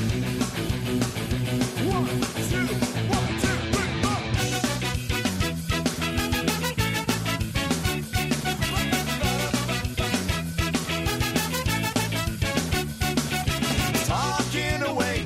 Thank you.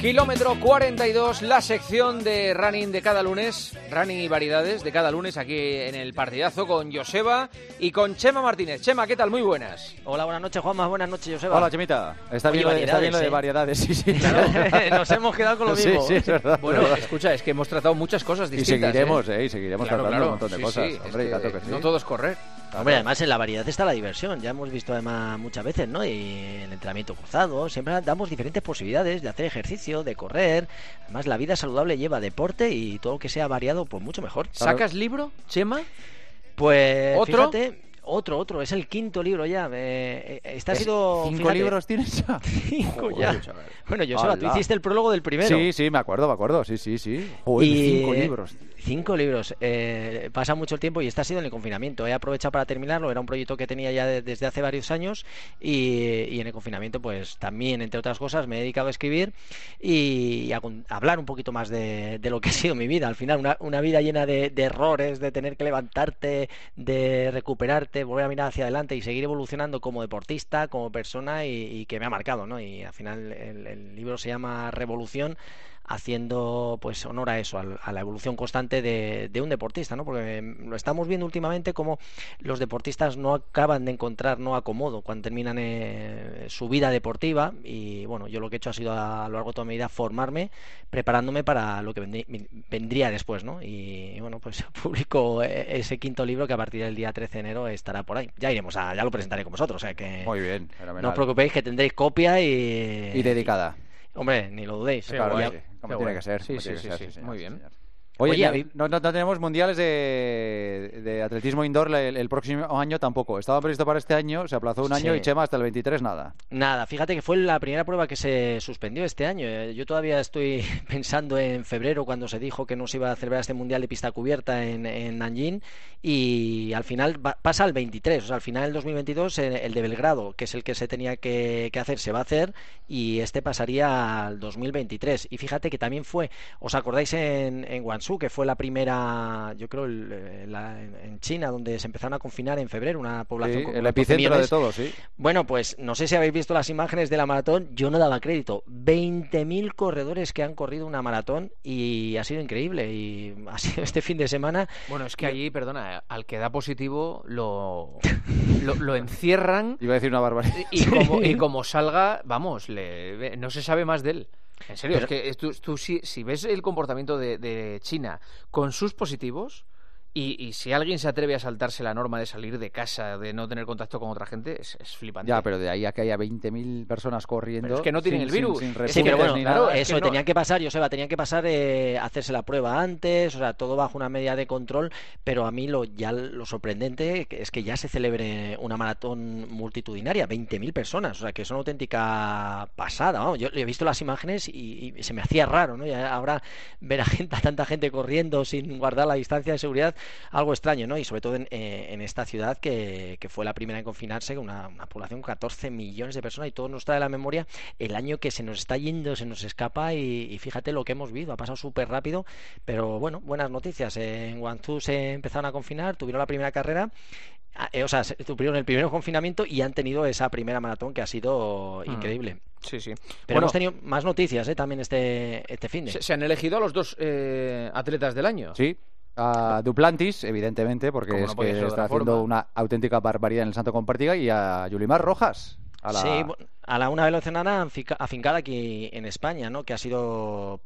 Kilómetro 42, la sección de running de cada lunes, running y variedades de cada lunes aquí en el partidazo con Joseba y con Chema Martínez. Chema, ¿qué tal? Muy buenas. Hola, buenas noches, Juanma. Buenas noches, Joseba. Hola, Chemita. Está bien, Oye, lo de- está bien lo de variedades, variedades, sí, sí. Claro, nos hemos quedado con lo mismo. sí, es verdad. Bueno, escucha, es que hemos tratado muchas cosas y distintas. seguiremos, ¿eh? ¿eh? Y seguiremos Claro, tratando claro. un montón de Sí, cosas. sí, Hombre, es y tanto que sí. No todo es correr. Hombre, además en la variedad está la diversión. Ya hemos visto además muchas veces, ¿no? Y el entrenamiento cruzado. Siempre damos diferentes posibilidades de hacer ejercicio, de correr. Además, la vida saludable lleva deporte y todo lo que sea variado, pues mucho mejor. ¿Sacas libro, Chema? Pues ¿Otro? fíjate, otro, otro. Es el quinto libro ya. Eh, este ha ¿Es- sido... ¿Cinco fíjate, libros tienes ya? Cinco Joder, ya. Bueno, Joseba, tú hiciste el prólogo del primero. Sí, sí, me acuerdo, me acuerdo. Sí, sí, sí. Joder, Y, cinco libros. Cinco libros. Eh, pasa mucho el tiempo y este ha sido en el confinamiento. He aprovechado para terminarlo. Era un proyecto que tenía ya de- desde hace varios años y, y en el confinamiento, pues también, entre otras cosas, me he dedicado a escribir y a, hablar un poquito más de, de lo que ha sido mi vida. Al final, una, una vida llena de, de errores, de tener que levantarte, de recuperarte, volver a mirar hacia adelante y seguir evolucionando como deportista, como persona y, que me ha marcado, ¿no? Y al final el libro se llama Revolución haciendo pues honor a eso, a, la evolución constante de, de un deportista, ¿no? Porque mm, lo estamos viendo últimamente como los deportistas no acaban de encontrar no acomodo cuando terminan eh, su vida deportiva y bueno, yo lo que he hecho ha sido a, lo largo de toda mi vida formarme, preparándome para lo que vendrí- vendría después, ¿no? Y, bueno, pues publico eh, ese quinto libro que a partir del día 13 de enero estará por ahí. Ya iremos a, ya lo presentaré con vosotros, o sea que Muy bien, no os preocupéis que tendréis copia y... Y dedicada. Hombre, ni lo dudéis. claro Ya- que sí, como tiene que ser. Sí, sí, sí, sí. Muy bien. señor. Oye, Oye, no, no- tenemos mundiales de, de atletismo indoor el, el próximo año tampoco. Estaba previsto para este año, se aplazó un año y Chema hasta el 23 nada. Nada, fíjate que fue la primera prueba que se suspendió este año. Eh, Yo todavía estoy pensando en febrero cuando se dijo que no se iba a celebrar este mundial de pista cubierta en, en Nanjing y al final va- pasa al 23, o sea, al final del 2022 eh, el de Belgrado, que es el que se tenía que, que hacer, se va a hacer y este pasaría al 2023. Y fíjate que también fue, ¿os acordáis en, en Guangzhou, que fue la primera, yo creo, el- eh, la- en China, donde se empezaron a confinar en febrero, una población Sí, con el 14 epicentro de todo, sí. Bueno, pues no sé si habéis visto las imágenes de la maratón, yo no daba crédito. 20.000 corredores que han corrido una maratón y ha sido increíble. Y ha sido este fin de semana. Bueno, es que allí, perdona, al que da positivo lo, lo, lo encierran Iba a decir una barbaridad. y como, y como salga, vamos, le, no se sabe más de él. En serio, es que tú, si, si ves el comportamiento de China con sus positivos y, y si alguien se atreve a saltarse la norma de salir de casa, de no tener contacto con otra gente, es, es flipante. Ya, pero de ahí a que haya 20.000 personas corriendo. Pero es que no tienen sin- el virus. Sin, sin Sí, pero bueno, ni claro, nada. es eso que no- tenían que pasar, Joseba, tenían que pasar eh, hacerse la prueba antes, o sea, todo bajo una medida de control, pero a mí lo ya lo sorprendente es que ya se celebre una maratón multitudinaria, 20.000 personas, o sea, que es una auténtica pasada, vamos, yo he visto las imágenes y, y se me hacía raro, ¿no? Ya ahora ver a, gente, a tanta gente corriendo sin guardar la distancia de seguridad, algo extraño, ¿no? Y sobre todo en, eh, en esta ciudad que, que fue la primera en confinarse, con una, una población con 14 millones de personas y todo nos trae a la memoria el año que se nos está yendo, se nos escapa y, y fíjate lo que hemos vivido, ha pasado súper rápido, pero bueno, buenas noticias. En Guangzhou se empezaron a confinar, tuvieron la primera carrera, ah, eh, o sea, se- tuvieron el primer confinamiento y han tenido esa primera maratón que ha sido Mm. increíble. Sí, sí. Pero Bueno, hemos tenido más noticias eh, también este, este fin de. se, se han elegido a los dos eh, atletas del año. Sí. A Duplantis, evidentemente, porque no es que está haciendo forma. una auténtica barbaridad en el Santo Compartiga, y a Yulimar Rojas. A la... Sí, a la una anfica- afincada aquí en España, ¿no? Que ha sido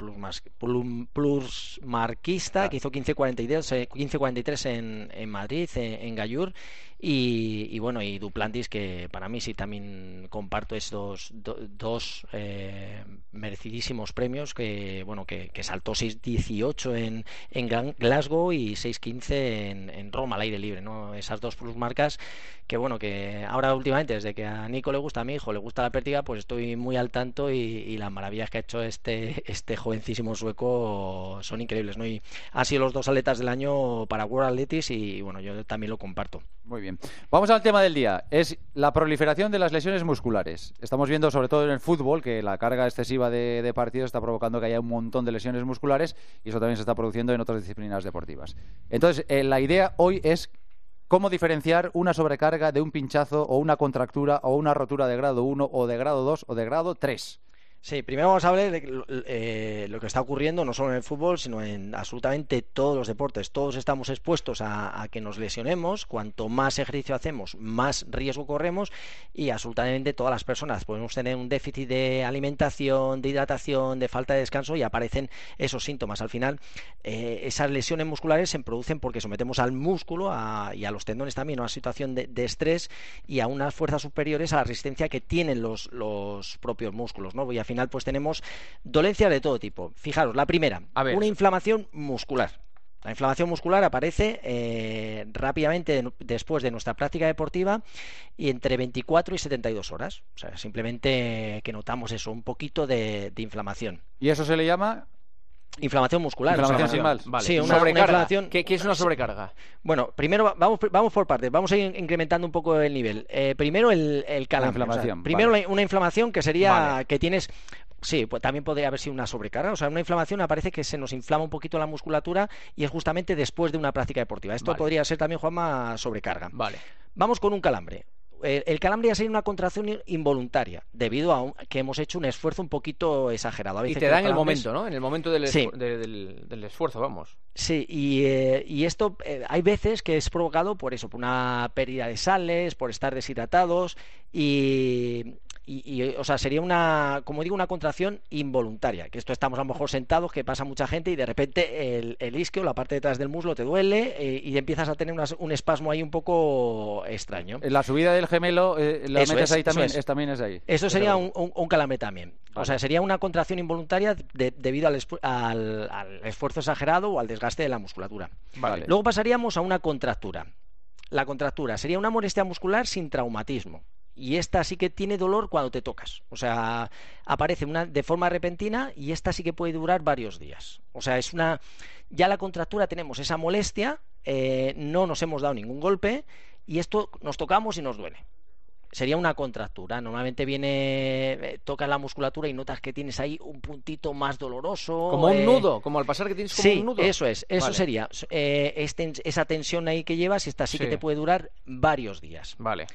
plusmarquista, Ah. que hizo 15.42, eh, 15.43 en, en Madrid, eh, en Gallur, y, y bueno, y Duplantis, que para mí sí también comparto estos do- dos eh, merecidísimos premios, que bueno, que, que saltó 6.18 en, en Glasgow y 6.15 en, en Roma al aire libre, ¿no? Esas dos plusmarcas que bueno, que ahora últimamente, desde que a Nico le gusta, a mi hijo le gusta la pértiga, pues estoy muy al tanto y, las maravillas que ha hecho este, este jovencísimo sueco son increíbles, ¿no? Y han sido los dos atletas del año para World Athletics y bueno, yo también lo comparto. Muy bien. Vamos al tema del día. Es la proliferación de las lesiones musculares. Estamos viendo, sobre todo en el fútbol, que la carga excesiva masiva de, partidos está provocando que haya un montón de lesiones musculares y eso también se está produciendo en otras disciplinas deportivas. Entonces, eh, la idea hoy es cómo diferenciar una sobrecarga de un pinchazo o una contractura o una rotura de grado 1 o de grado 2 o de grado 3. Sí, primero vamos a hablar de eh, lo que está ocurriendo no solo en el fútbol, sino en absolutamente todos los deportes. Todos estamos expuestos a, que nos lesionemos. Cuanto más ejercicio hacemos, más riesgo corremos. Y absolutamente todas las personas podemos tener un déficit de alimentación, de hidratación, de falta de descanso y aparecen esos síntomas. Al final, eh, esas lesiones musculares se producen porque sometemos al músculo y a los tendones también a una situación de, estrés y a unas fuerzas superiores a la resistencia que tienen los, los propios músculos. ¿no? Voy a final pues tenemos dolencias de todo tipo. Fijaros, la primera, una inflamación muscular. La inflamación muscular aparece eh, rápidamente después de nuestra práctica deportiva y entre 24 y 72 horas. O sea, simplemente que notamos eso, un poquito de, inflamación. ¿Y eso se le llama Inflamación muscular. Inflamación, Vale. Sí, una, inflamación. ¿Qué, es una sobrecarga? Bueno, primero vamos, vamos por partes. Vamos a ir incrementando un poco el nivel. Eh, primero el, el calambre. primero una inflamación que sería que tienes Sí, pues también podría haber sido una sobrecarga. O sea, una inflamación aparece que se nos inflama un poquito la musculatura y es justamente después de una práctica deportiva. Esto podría ser también, Juanma, sobrecarga. Vale. Vamos con un calambre el calambre ya sería una contracción involuntaria, debido a que hemos hecho un esfuerzo un poquito exagerado. y te da en el momento, ¿no? En el momento del, esfuerzo, vamos. Sí, y, eh, esto eh, hay veces que es provocado por eso, por una pérdida de sales, por estar deshidratados y, y, o sea, sería una, como digo, una contracción involuntaria, que esto estamos a lo mejor sentados, que pasa mucha gente y de repente el, el isquio, la parte detrás del muslo te duele eh, y empiezas a tener un espasmo ahí un poco extraño. La subida del gemelo, eh, la metes ahí también, es. también es ahí. Eso sería un, un, calambre también. O sea, sería una contracción involuntaria debido al, al, esfuerzo exagerado o al desgaste de la musculatura. Luego pasaríamos a una contractura. La contractura sería una molestia muscular sin traumatismo y esta sí que tiene dolor cuando te tocas. O sea, aparece una, de forma repentina y esta sí que puede durar varios días. O sea, es una. Ya la contractura tenemos esa molestia, eh, no nos hemos dado ningún golpe y esto nos tocamos y nos duele. Sería una contractura. Normalmente viene, eh, tocas la musculatura y notas que tienes ahí un puntito más doloroso. Como un eh, nudo, como al pasar que tienes como un nudo. Eso es, eso sería. Este, esa tensión ahí que llevas, esta sí, que te puede durar varios días. Vale.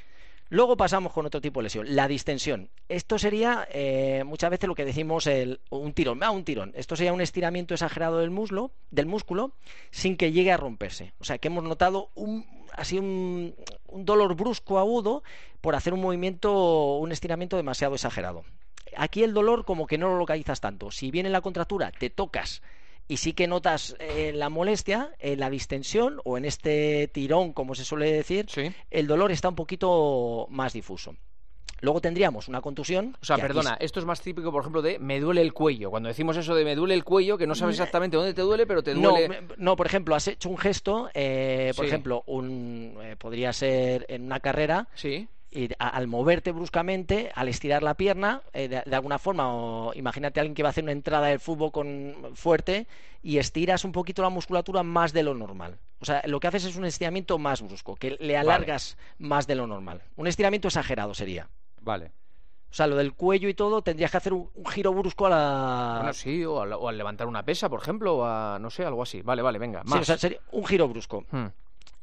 Luego pasamos con otro tipo de lesión, la distensión. Esto sería eh, muchas veces lo que decimos el, un tirón, ah, un tirón. Esto sería un estiramiento exagerado del muslo, del músculo, sin que llegue a romperse. O sea, que hemos notado un, así un, un dolor brusco agudo por hacer un movimiento, un estiramiento demasiado exagerado. Aquí el dolor como que no lo localizas tanto. Si viene la contractura, te tocas y sí que notas eh, la molestia, en la distensión o en este tirón, como se suele decir, el dolor está un poquito más difuso. Luego tendríamos una contusión. O sea, perdona, esto es más típico, por ejemplo, de me duele el cuello. Cuando decimos eso de me duele el cuello, que no sabes exactamente dónde te duele, pero te duele. No, por ejemplo, has hecho un gesto, eh, por ejemplo, un, eh, podría ser en una carrera. Sí al moverte bruscamente, al estirar la pierna, eh, de, alguna forma, o imagínate a alguien que va a hacer una entrada del fútbol con, fuerte y estiras un poquito la musculatura más de lo normal. O sea, lo que haces es un estiramiento más brusco, que le alargas más de lo normal. Un estiramiento exagerado sería. Vale. O sea, lo del cuello y todo, tendrías que hacer un, giro brusco a la... Bueno, sí, o al, levantar una pesa, por ejemplo, o a, no sé, algo así. Vale, vale, venga, más. Sí, o sea, sería un giro brusco. Hmm.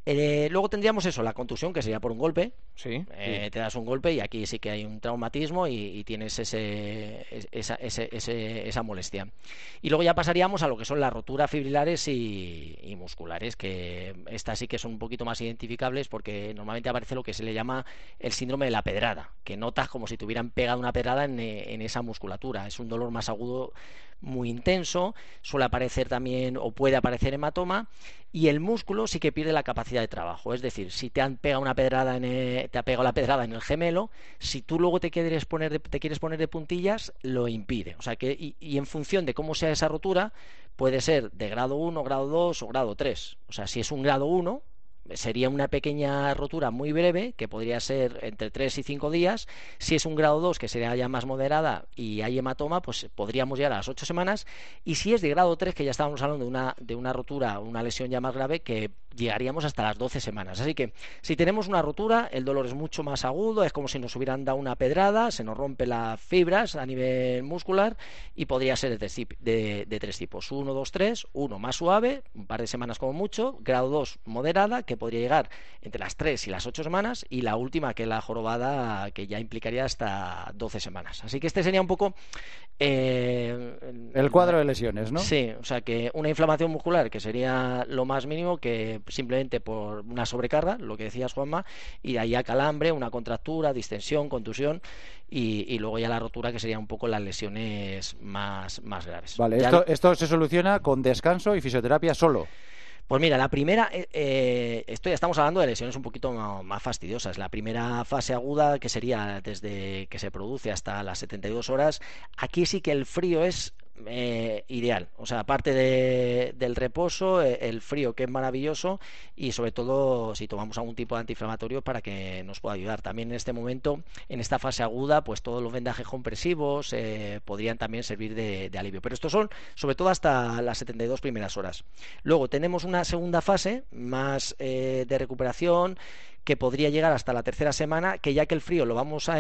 Eh, luego tendríamos eso, la contusión, que sería por un golpe. Sí, eh, Te das un golpe y aquí sí que hay un traumatismo y, tienes ese, esa, esa, molestia. Y luego ya pasaríamos a lo que son las roturas fibrilares y, musculares, que estas sí que son un poquito más identificables porque normalmente aparece lo que se le llama el síndrome de la pedrada, que notas como si te hubieran pegado una pedrada en, en esa musculatura. Es un dolor más agudo muy intenso, suele aparecer también o puede aparecer hematoma y el músculo sí que pierde la capacidad de trabajo. Es decir, si te han pegado una pedrada en te ha pegado la pedrada en el gemelo, si tú luego te quieres poner de, te quieres poner de puntillas, lo impide. O sea que y, y en función de cómo sea esa rotura, puede ser de grado 1, grado 2 o grado 3. O sea, si es un grado 1, sería una pequeña rotura muy breve, que podría ser entre 3 y 5 días. Si es un grado 2, que sería ya más moderada y hay hematoma, pues podríamos llegar a las 8 semanas. Y si es de grado 3, que ya estábamos hablando de una, de una rotura, una lesión ya más grave, que llegaríamos hasta las 12 semanas. Así que si tenemos una rotura, el dolor es mucho más agudo, es como si nos hubieran dado una pedrada, se nos rompe las fibras a nivel muscular y podría ser de, de, tres tipos. 1, 2, 3, uno más suave, un par de semanas como mucho, grado 2 moderada, que podría llegar entre las 3 y las 8 semanas, y la última, que es la jorobada, que ya implicaría hasta 12 semanas. Así que este sería un poco... Eh, el cuadro de lesiones, ¿no? Sí, o sea que una inflamación muscular, que sería lo más mínimo, que simplemente por una sobrecarga, lo que decías Juanma, y ahí a calambre, una contractura, distensión, contusión, y, luego ya la rotura, que sería un poco las lesiones más, más graves. Vale, esto, esto se soluciona con descanso y fisioterapia solo. Pues mira, la primera, eh, eh, esto ya estamos hablando de lesiones un poquito más, fastidiosas. La primera fase aguda, que sería desde que se produce hasta las 72 horas, aquí sí que el frío es eh, ideal. O sea, aparte del reposo, eh, el frío que es maravilloso y sobre todo si tomamos algún tipo de antiinflamatorio para que nos pueda ayudar. También en este momento, en esta fase aguda, pues todos los vendajes compresivos eh, podrían también servir de, alivio. Pero estos son sobre todo hasta las 72 primeras horas. Luego tenemos una segunda fase más de recuperación que podría llegar hasta la tercera semana, que ya que el frío lo vamos a,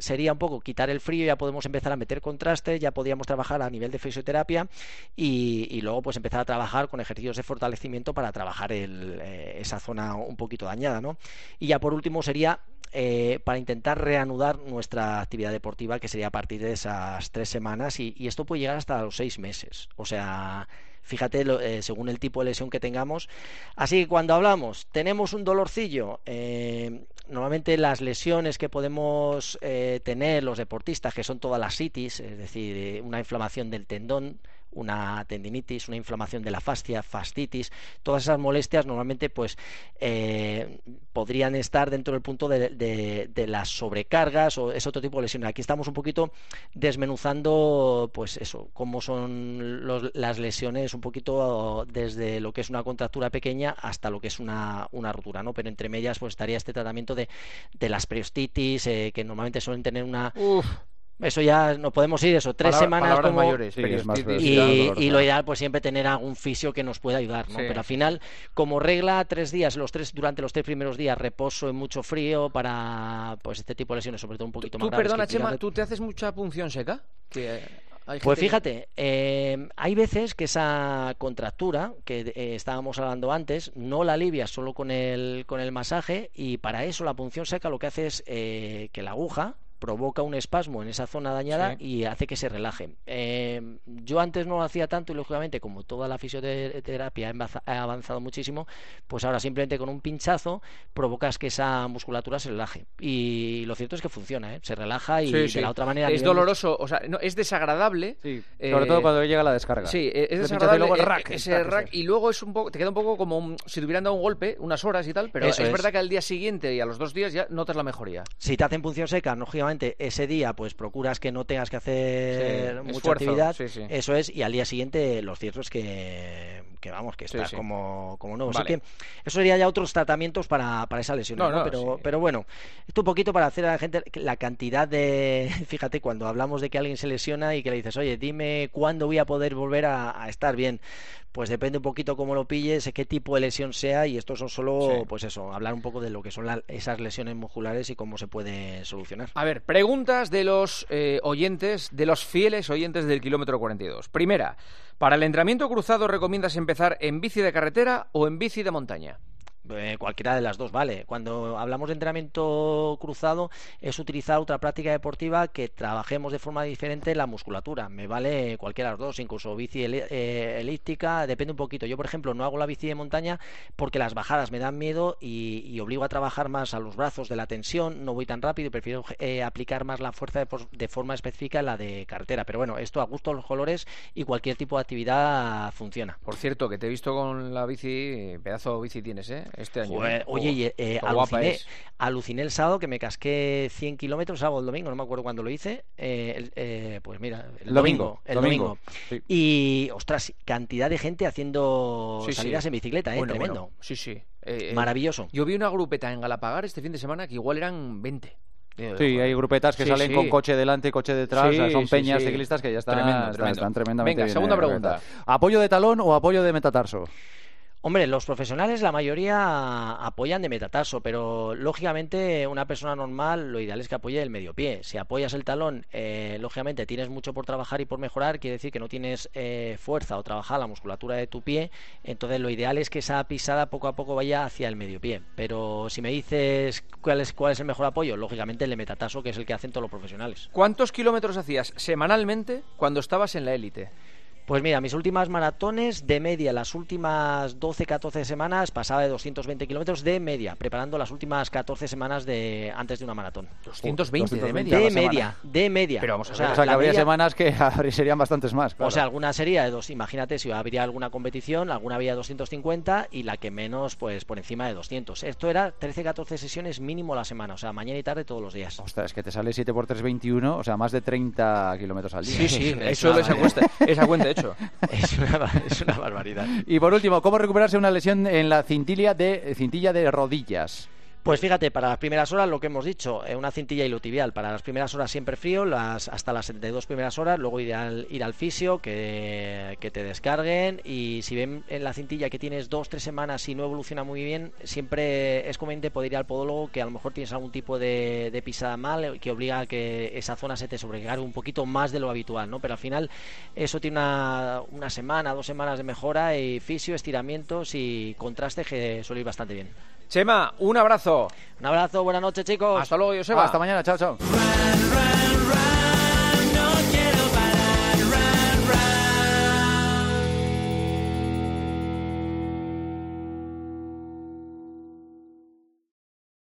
sería un poco quitar el frío, ya podemos empezar a meter contrastes, ya podríamos trabajar a nivel de fisioterapia y, luego pues empezar a trabajar con ejercicios de fortalecimiento para trabajar eh, esa zona un poquito dañada, ¿no? Y ya por último sería eh, para intentar reanudar nuestra actividad deportiva, que sería a partir de esas tres semanas, y, esto puede llegar hasta los seis meses. O sea, fíjate, eh, según el tipo de lesión que tengamos. Así que cuando hablamos, tenemos un dolorcillo, eh, normalmente las lesiones que podemos eh, tener los deportistas, que son todas las itis, es decir, una inflamación del tendón, una tendinitis, una inflamación de la fascia, fascitis, todas esas molestias normalmente pues eh, podrían estar dentro del punto de, las sobrecargas o ese otro tipo de lesiones. Aquí estamos un poquito desmenuzando pues eso, cómo son las lesiones un poquito desde lo que es una contractura pequeña hasta lo que es una, una rotura, ¿no? Pero entre medias pues estaría este tratamiento de, de las periostitis eh, que normalmente suelen tener una eso ya no podemos ir, eso, tres semanas como... mayores. y, lo ideal, pues siempre tener algún fisio que nos pueda ayudar, ¿no? Pero al final, como regla, tres días, los tres durante los tres primeros días, reposo en mucho frío para pues este tipo de lesiones, sobre todo un poquito más ¿Tú, perdona, Chema, ¿tú te haces mucha punción seca? pues fíjate, eh, hay veces que esa contractura que eh, estábamos hablando antes no la alivias solo con el, con el masaje y para eso la punción seca lo que hace es eh, que la aguja provoca un espasmo en esa zona dañada y hace que se relaje. Eh, yo antes no lo hacía tanto y lógicamente como toda la fisioterapia ha avanzado muchísimo, pues ahora simplemente con un pinchazo provocas que esa musculatura se relaje. Y lo cierto es que funciona, ¿eh? se relaja y de la otra manera... Es doloroso, o sea, no, es desagradable. Eh, sobre todo cuando llega la descarga. Sí, es desagradable. Luego el rack, ese rack, y luego es un poco, te queda un poco como si te hubieran dado un golpe, unas horas y tal, pero es, verdad que al día siguiente y a los dos días ya notas la mejoría. Si te hacen punción seca, lógicamente ese día pues procuras que no tengas que hacer mucha actividad, eso es, y al día siguiente los ciertos que, que vamos, que estás como, como nuevo. Así que eso sería ya otros tratamientos para, para esa lesión. pero, pero bueno, esto un poquito para hacer a la gente la cantidad de. Fíjate, cuando hablamos de que alguien se lesiona y que le dices, oye, dime cuándo voy a poder volver a, estar bien. Pues depende un poquito cómo lo pilles, qué tipo de lesión sea, y esto son solo, pues eso, hablar un poco de lo que son esas lesiones musculares y cómo se puede solucionar. A ver, preguntas de los eh, oyentes, de los fieles oyentes del kilómetro 42. Primera, ¿para el entrenamiento cruzado recomiendas empezar en bici de carretera o en bici de montaña? Eh, cualquiera de las dos vale. Cuando hablamos de entrenamiento cruzado es utilizar otra práctica deportiva que trabajemos de forma diferente la musculatura. Me vale cualquiera de las dos, incluso bici eh, elíptica, depende un poquito. Yo, por ejemplo, no hago la bici de montaña porque las bajadas me dan miedo y, obligo a trabajar más a los brazos de la tensión, no voy tan rápido y prefiero eh, aplicar más la fuerza de, forma específica en la de cartera. Pero bueno, esto a gusto de los colores y cualquier tipo de actividad funciona. Por cierto, que te he visto con la bici, pedazo de bici tienes, ¿eh? Este año. ¿eh? oye, eh, aluciné, el sábado que me casqué 100 kilómetros, sábado el domingo, no me acuerdo cuándo lo hice. Eh, pues mira, el domingo. el domingo. Y, ostras, cantidad de gente haciendo salidas en bicicleta, ¿eh? Tremendo. Sí, sí. Maravilloso. Yo vi una grupeta en Galapagar este fin de semana que igual eran 20. Sí, hay grupetas que salen con coche delante y coche detrás. son peñas ciclistas que ya están, están, tremendamente Venga, segunda pregunta. ¿Apoyo de talón o apoyo de metatarso? Hombre, los profesionales, la mayoría apoyan de metatarso, pero lógicamente una persona normal lo ideal es que apoye el medio pie. Si apoyas el talón, eh, lógicamente tienes mucho por trabajar y por mejorar, quiere decir que no tienes eh, fuerza o trabajar la musculatura de tu pie, entonces lo ideal es que esa pisada poco a poco vaya hacia el medio pie. Pero si me dices cuál es, cuál es el mejor apoyo, lógicamente el de metatarso, que es el que hacen todos los profesionales. ¿Cuántos kilómetros hacías semanalmente cuando estabas en la élite? Pues mira, mis últimas maratones de media, las últimas 12-14 semanas pasaba de 220 kilómetros de media, preparando las últimas 14 semanas de antes de una maratón. 220, de media. De media, de media. Pero vamos a ver, o sea, que habría semanas que serían bastantes más. O sea, alguna sería de dos. Imagínate si habría alguna competición, alguna había 250 y la que menos, pues por encima de 200. Esto era 13-14 sesiones mínimo la semana, o sea, mañana y tarde todos los días. Ostras, es que te sale 7 por 3, 21, o sea, más de 30 kilómetros al día. Sí, sí, eso es esa cuenta, esa cuenta hecho. Es una, es una barbaridad. Y por último, ¿cómo recuperarse una lesión en la cintilla de, cintilla de rodillas? Pues fíjate, para las primeras horas lo que hemos dicho, eh, una cintilla ilotibial. Para las primeras horas siempre frío, las, hasta las 72 primeras horas, luego ir al, ir al fisio, que, te descarguen. Y si ven en la cintilla que tienes dos, tres semanas y no evoluciona muy bien, siempre es conveniente poder ir al podólogo que a lo mejor tienes algún tipo de, pisada mal que obliga a que esa zona se te sobrecargue un poquito más de lo habitual, ¿no? Pero al final eso tiene una, una semana, dos semanas de mejora y fisio, estiramientos y contraste que suele ir bastante bien. Chema, un abrazo. Un abrazo, buenas noches, chicos. Hasta luego, Joseba. Hasta mañana, chao, chao.